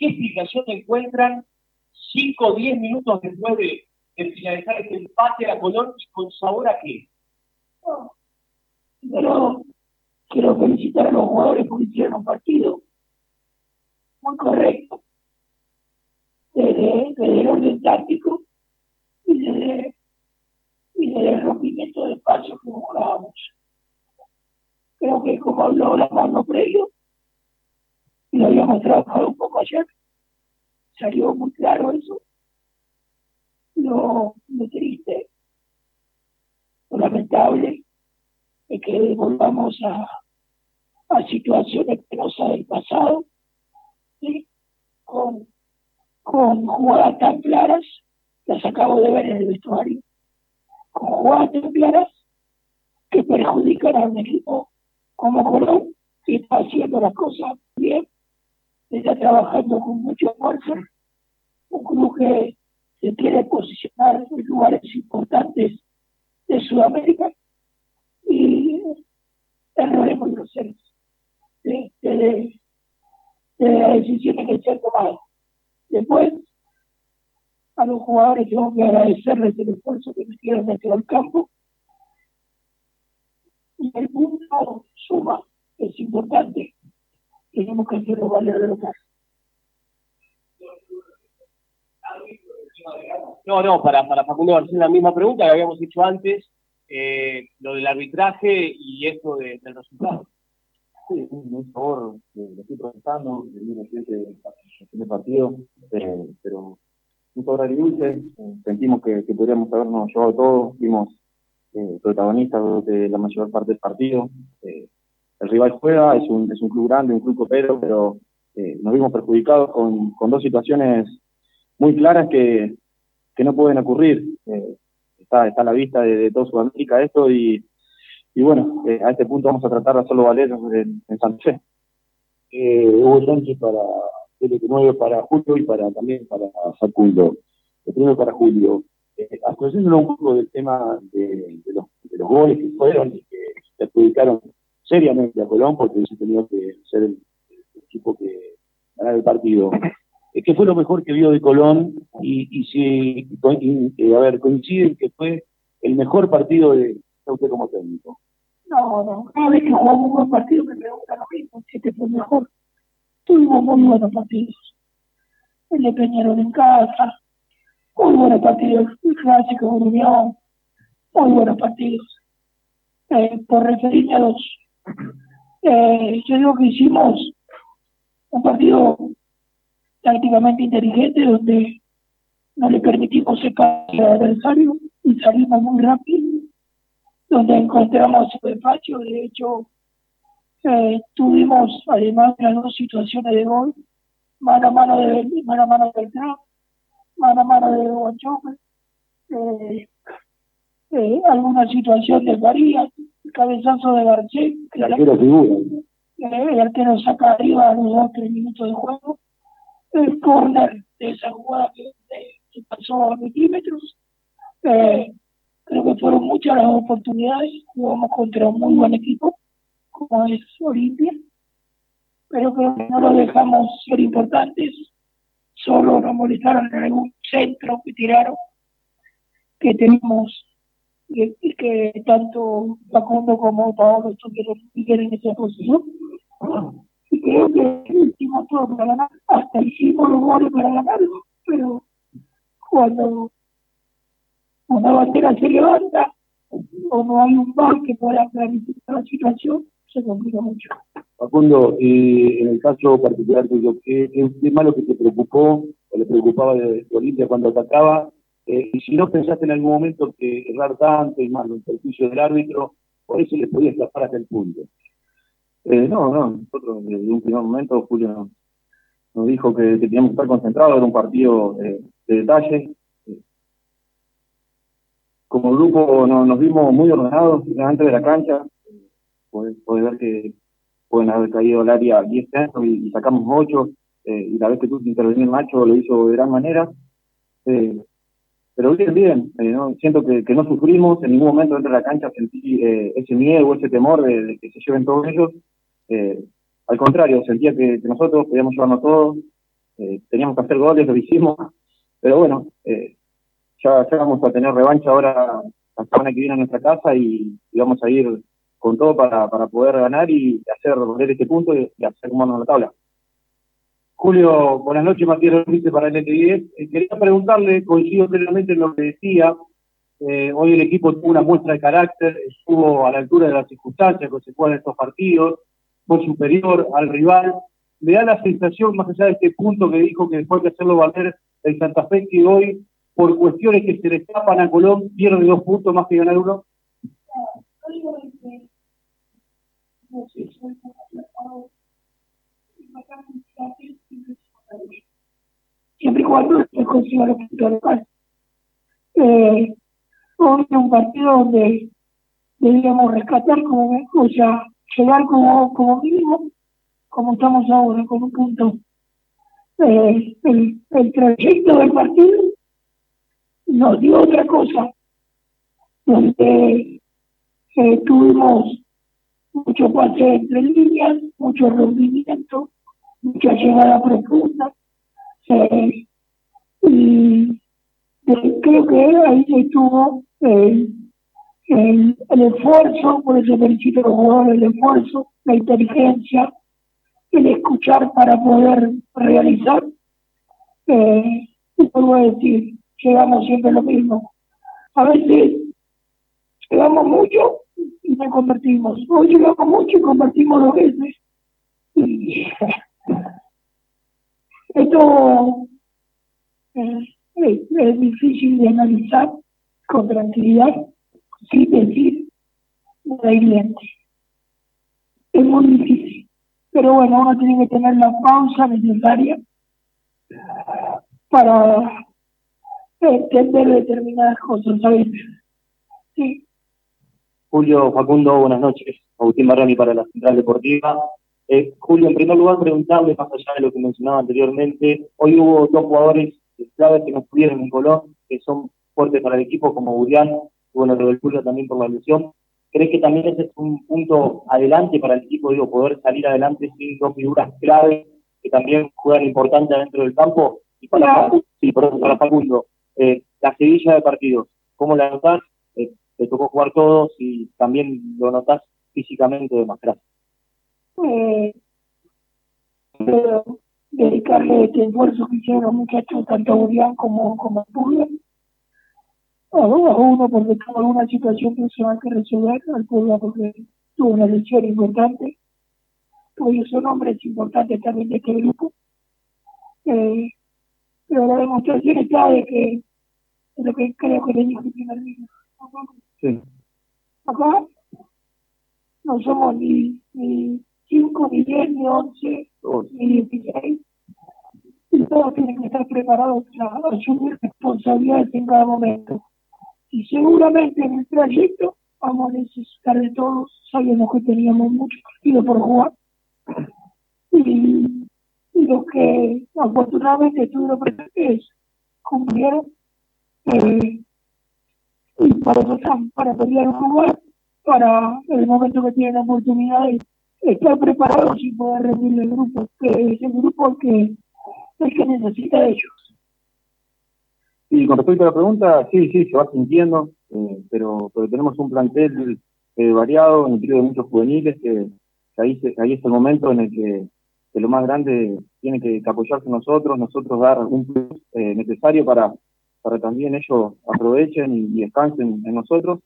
¿qué explicación encuentran 5 o 10 minutos después de, finalizar este empate a Colón y con sabor a qué? pero quiero felicitar a los jugadores porque hicieron un partido muy correcto desde, el orden táctico y desde, y desde el rompimiento de espacio que jugábamos. Creo que como habló la mano previo, y lo habíamos trabajado ayer, salió muy claro eso. Lo, lo triste, lo lamentable, es que volvamos a, a situaciones penosas del pasado, con, con jugadas tan claras, las acabo de ver en el vestuario, con jugadas tan claras que perjudican a un equipo como Colón, que está haciendo las cosas bien, está trabajando con mucho esfuerzo, un club que se quiere posicionar en lugares importantes de Sudamérica y errores los seres de, de, de las decisiones que se han tomado. Después, a los jugadores tengo que agradecerles el esfuerzo que metieron dentro del campo. Y el punto suma, es importante. Tenemos que hacerlo valer de lo que No, no, para, para Facundo García la misma pregunta que habíamos hecho antes, eh, lo del arbitraje y esto de, del resultado. Sí, un favor, lo estoy protestando, el partido, eh, pero un favor agridulce, sentimos que, que, podríamos habernos llevado todo, fuimos eh, protagonistas de la mayor parte del partido. El rival juega, es un, es un club grande, un club copero, pero eh, nos vimos perjudicados con, con dos situaciones muy claras que, que no pueden ocurrir. Eh, está, está a la vista de, de Sudamérica esto y, y bueno, eh, a este punto vamos a tratar de hacerlo valer en, en Santa Fe. Eh, Hugo Sánchez para nuevo para Julio y para también para Facundo. El primero para Julio. Eh, un poco del tema de, de, los, de los goles que fueron y que se adjudicaron seriamente a Colón porque hubiese tenido que ser el, equipo que ganara el partido. ¿Qué fue lo mejor que vio de Colón? Y, si, eh, a ver, coinciden que fue el mejor partido de usted como técnico. No, no, cada vez que jugamos un buen partido me preguntan lo mismo, si este fue mejor. Tuvimos muy buenos partidos. El de Peñarol en casa, muy buenos partidos, el clásico Unión, muy buenos partidos. Eh, por referirme a los, eh, yo digo que hicimos un partido tácticamente inteligente donde no le permitimos secar al adversario y salimos muy rápido, donde encontramos su. De hecho, eh, tuvimos además de las dos situaciones de gol, mano a mano de mano mano del mano a mano de Guanchope, eh, eh, alguna situación de María, cabezazo de Garcés, que el arquero saca arriba a los dos tres minutos de juego el corner de esa jugada que, pasó a milímetros. Eh, creo que fueron muchas las oportunidades. Jugamos contra un muy buen equipo, como es Olimpia, pero creo que no lo dejamos ser importantes. Solo nos molestaron en algún centro que tiraron, que tenemos y, que tanto Facundo como Paolo estuvieron en esa posición y creo que hicimos todo para ganar, hasta hicimos los goles para ganarlo, pero cuando una bandera se levanta o no hay un bar que pueda clarificar la situación, se complica mucho. Facundo, y en el caso particular tuyo, ¿qué, qué, malo que te preocupó o le preocupaba de, Olimpia cuando atacaba? Eh, y si no pensaste en algún momento que errar tanto y más el perjuicio del árbitro, por eso le podía escapar hasta el punto. Eh, no, no, nosotros desde un primer momento Julio nos, dijo que, teníamos que estar concentrados, en un partido de detalle. Como grupo nos vimos muy ordenados antes de la cancha, puedes, ver que pueden haber caído al área 10 centros y, sacamos 8, eh, y la vez que tú interveniste Macho lo hizo de gran manera. Eh, pero bien, bien, eh, ¿no? siento que, que, no sufrimos, en ningún momento dentro de la cancha sentí eh, ese miedo, ese temor de, que se lleven todos ellos, eh, al contrario, sentía que, nosotros podíamos llevarnos todo, eh, teníamos que hacer goles, lo hicimos, pero bueno, ya, ya vamos a tener revancha ahora la semana que viene en nuestra casa y, vamos a ir con todo para, poder ganar y hacer volver este punto y, hacer como en la tabla. Julio, buenas noches, Matías Rodríguez para el NT10. Eh, quería preguntarle, coincido plenamente en lo que decía, eh, hoy el equipo tuvo una muestra de carácter, estuvo a la altura de las circunstancias que se juegan estos partidos, fue superior al rival. Me da la sensación, más allá de este punto que dijo que después de hacerlo valer el Santa Fe, que hoy, por cuestiones que se le escapan a Colón, pierde dos puntos más que ganar uno. Siempre y cuando se consiga los puntos locales. Eh, hoy es un partido donde debíamos rescatar como, o sea, llegar como, como mínimo, como estamos ahora, con un punto. Eh, el, el trayecto del partido nos dio otra cosa, donde eh, tuvimos mucho pase entre líneas, mucho rompimiento, mucha llegada profunda, eh, y creo que ahí estuvo el, el, esfuerzo, por eso felicito a los jugadores, el esfuerzo, la inteligencia, el escuchar para poder realizar. Eh, y vuelvo a decir, llegamos siempre a lo mismo. A veces llegamos mucho y no convertimos. Hoy llegamos mucho y convertimos dos veces. Y esto eh, es, difícil de analizar con tranquilidad sin decir hiriente. Es muy difícil. Pero bueno, uno tiene que tener la pausa necesaria para entender determinadas cosas, ¿sabes? Sí. Julio Facundo, buenas noches. Agustín Barrani para la Central Deportiva. Eh, Julio, en primer lugar, preguntarle, más allá de lo que mencionaba anteriormente, hoy hubo dos jugadores claves que no estuvieron en Colón, que son fuertes para el equipo, como Julián, bueno, lo del Julio también por la lesión. ¿Crees que también ese es un punto adelante para el equipo, digo, poder salir adelante sin dos figuras claves que también juegan importante dentro del campo? Y para, sí, para Facundo, eh, la seguilla de partidos, ¿cómo la notas? Eh, te tocó jugar todos y también lo notas físicamente de más gracias. Eh, dedicarle este esfuerzo que hicieron los muchachos, tanto Urián como, como Pulga, a, uno porque tuvo alguna situación personal que resolver, al Pulga porque tuvo una lección importante, porque son hombres importantes también de este grupo. Eh, pero la demostración está de que es lo que creo que le dije el primer día. Sí. Acá no somos ni, ni 5, ni 10, ni 11, ni 16. Y todos tienen que estar preparados para asumir responsabilidades en cada momento. Y seguramente en el trayecto vamos a necesitar de todos. Sabemos que teníamos mucho partido por jugar. Y, y los que afortunadamente estuvieron presentes cumplieron. Eh, y para para pelear un lugar, para el momento que tienen la oportunidad de estar preparados y poder rendir el grupo, que es el grupo que, el que necesita ellos. Y con respecto a la pregunta, sí, sí, se va sintiendo, eh, pero, pero tenemos un plantel eh, variado, nutrido de muchos juveniles, que, ahí, ahí es el momento en el que, lo más grande tiene que, apoyarse en nosotros, nosotros dar un plus eh, necesario para, para también ellos aprovechen y, descansen en nosotros.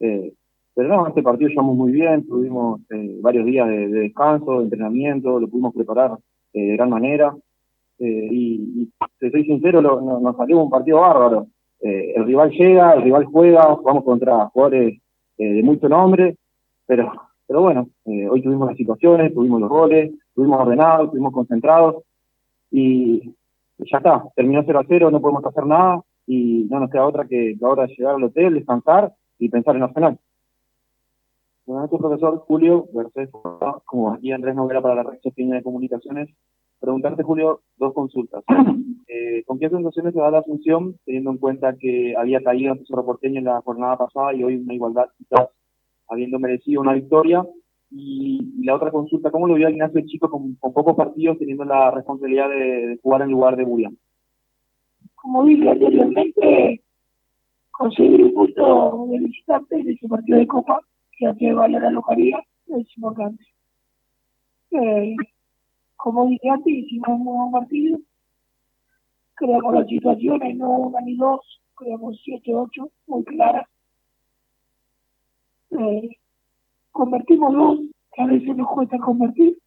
Eh, pero no, este partido llevamos muy bien, tuvimos eh, varios días de, descanso, de entrenamiento, lo pudimos preparar eh, de gran manera. Eh, y, te soy sincero, nos salió un partido bárbaro. el rival llega, el rival juega, jugamos contra jugadores de mucho nombre, pero, pero bueno, hoy tuvimos las situaciones, tuvimos los goles, tuvimos ordenados, tuvimos concentrados y ya está, terminó 0 a 0, no podemos hacer nada y no nos queda otra que ahora llegar al hotel, descansar y pensar en la. Buenas noches, profesor Julio Garcés, como aquí Andrés Novela para la Red de Comunicaciones. Preguntarte, Julio, dos consultas. Eh, ¿Con qué sensaciones se da la función, teniendo en cuenta que había caído ante Cerro Porteño en la jornada pasada y hoy una igualdad, quizás habiendo merecido una victoria? Y, la otra consulta, ¿cómo lo vio Ignacio Chico con, pocos partidos teniendo la responsabilidad de, jugar en lugar de Burian? Como dije anteriormente, conseguir un punto de visitante en ese partido de Copa, que hace valer la localidad, es importante. Eh, como dije antes, hicimos un buen partido, creamos las situaciones, no una ni dos, creamos siete, ocho, muy claras. Eh, convertimos dos, que a veces nos cuesta convertir,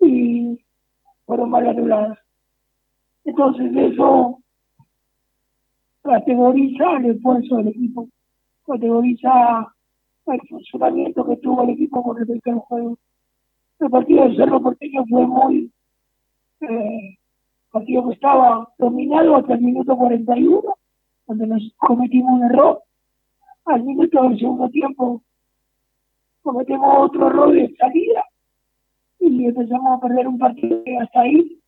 y fueron mal anuladas. Entonces eso categoriza el esfuerzo del equipo, categoriza el funcionamiento que tuvo el equipo con respecto al juego. El partido de Cerro Porteño fue muy eh, partido que estaba dominado hasta el minuto 41, donde nos cometimos un error. Al minuto del segundo tiempo cometemos otro error de salida y empezamos a perder un partido que hasta ahí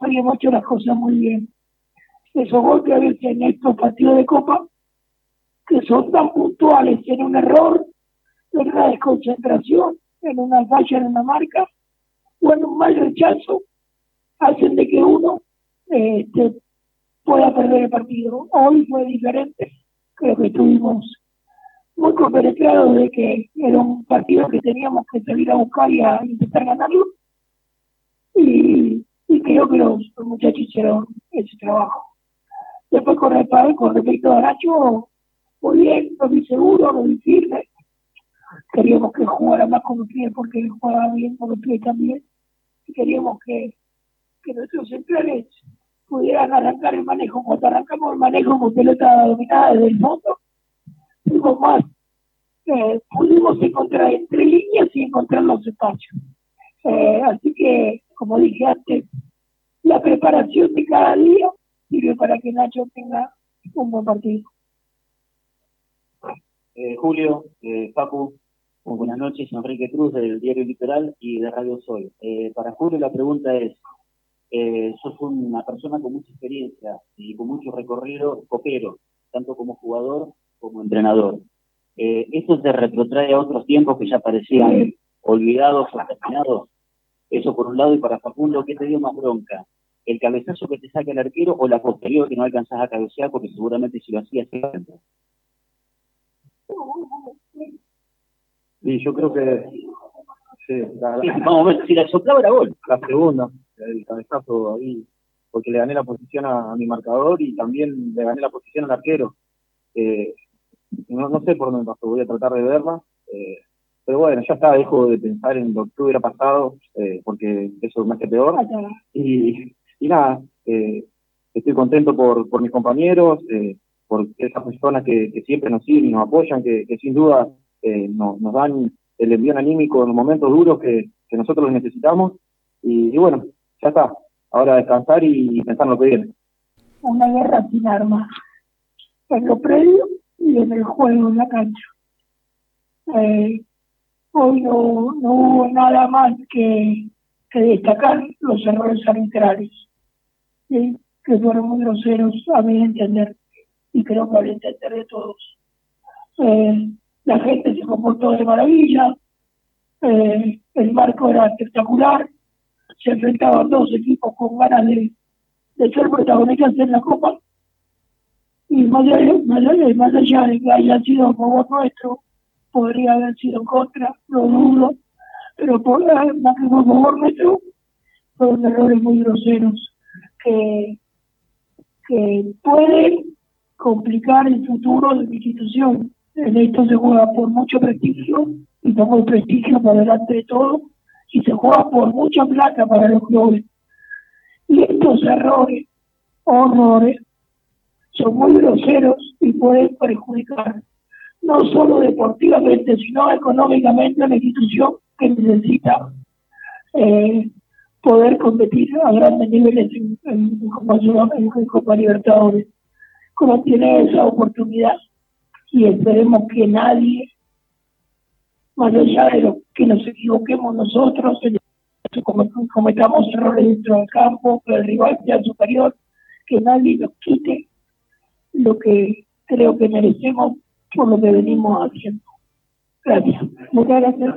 habíamos hecho las cosas muy bien. Esos golpes a veces en estos partidos de Copa, que son tan puntuales en un error, una desconcentración, en una falla en una marca o en un mal rechazo, hacen de que uno eh, pueda perder el partido. Hoy fue diferente, creo que estuvimos muy compenetrados de que era un partido que teníamos que salir a buscar y a intentar ganarlo. Y, creo que los, muchachos hicieron ese trabajo. Después con, con respecto a Nacho, muy bien, no vi seguro, no vi firme. Queríamos que jugara más con el pie porque él jugaba bien con el pie también. Y queríamos que, nuestros centrales pudieran arrancar el manejo. Cuando arrancamos el manejo con pelota dominada desde el fondo, fuimos más, eh, pudimos encontrar entre líneas y encontrar los espacios. Eh, así que, como dije antes, la preparación de cada día sirve para que Nacho tenga un buen partido. Eh, Julio, eh, Buenas noches, Enrique Cruz del Diario Litoral y de Radio Sol. Eh, para Julio la pregunta es, eh, sos una persona con mucha experiencia y con mucho recorrido copero, tanto como jugador como entrenador. Eh, ¿Eso te retrotrae a otros tiempos que ya parecían olvidados o terminados? Eso por un lado, y para Facundo, ¿qué te dio más bronca? ¿El cabezazo que te saca el arquero o la posterior que no alcanzás a cabecear porque seguramente si lo hacías se Sí, yo creo que... Sí, vamos a ver, si la soplaba era gol. La segunda el cabezazo ahí, porque le gané la posición a, mi marcador y también le gané la posición al arquero. Eh, no, no sé por dónde pasó, voy a tratar de verla. Eh, pero bueno, ya está, dejo de pensar en lo que hubiera pasado, eh, porque eso me hace peor. Y, y nada, estoy contento por, por mis compañeros, por esas personas que, siempre nos siguen y nos apoyan, que, sin duda nos, nos dan el envío anímico en los momentos duros que, nosotros necesitamos. y bueno, ya está. Ahora descansar y pensar en lo que viene. Una guerra sin armas. En lo previo y en el juego, en la cancha. Eh, hoy no, hubo nada más que, que destacar los errores arbitrarios, que fueron muy groseros a mi entender, y creo que al entender de todos. Eh, la gente se comportó de maravilla, eh, el marco era espectacular, se enfrentaban dos equipos con ganas de, ser protagonistas en la Copa. Y más allá, más allá, de que haya sido a favor nuestro, podría haber sido contra, lo dudo, pero por, eh, más que por favor nuestro, fueron errores muy groseros que, que pueden complicar el futuro de la institución. En esto se juega por mucho prestigio y pongo el prestigio por delante de todo y se juega por mucha plata para los clubes. Y estos errores, horrores, son muy groseros y pueden perjudicar no solo deportivamente, sino económicamente a la institución que necesita eh, poder competir a grandes niveles en, en, en, Copa Libertadores. Como tiene esa oportunidad y esperemos que nadie más allá de lo que nos equivoquemos nosotros, cometamos errores dentro del campo, que el rival sea superior, que nadie nos quite lo que creo que merecemos por lo que venimos haciendo. Gracias. Muchas gracias.